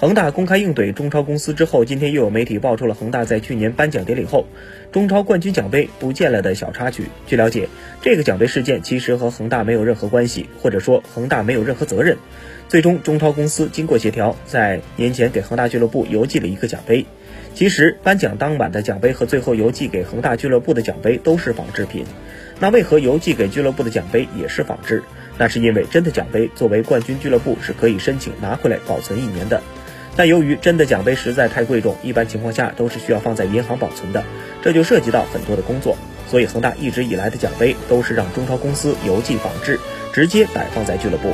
恒大公开应怼中超公司之后，今天又有媒体爆出了恒大在去年颁奖典礼后，中超冠军奖杯不见了的小插曲。据了解，这个奖杯事件其实和恒大没有任何关系，或者说恒大没有任何责任。最终，中超公司经过协调，在年前给恒大俱乐部邮寄了一个奖杯。其实，颁奖当晚的奖杯和最后邮寄给恒大俱乐部的奖杯都是仿制品。那为何邮寄给俱乐部的奖杯也是仿制？那是因为真的奖杯作为冠军俱乐部是可以申请拿回来保存一年的。但由于真的奖杯实在太贵重，一般情况下都是需要放在银行保存的，这就涉及到很多的工作。所以恒大一直以来的奖杯都是让中超公司邮寄仿制，直接摆放在俱乐部。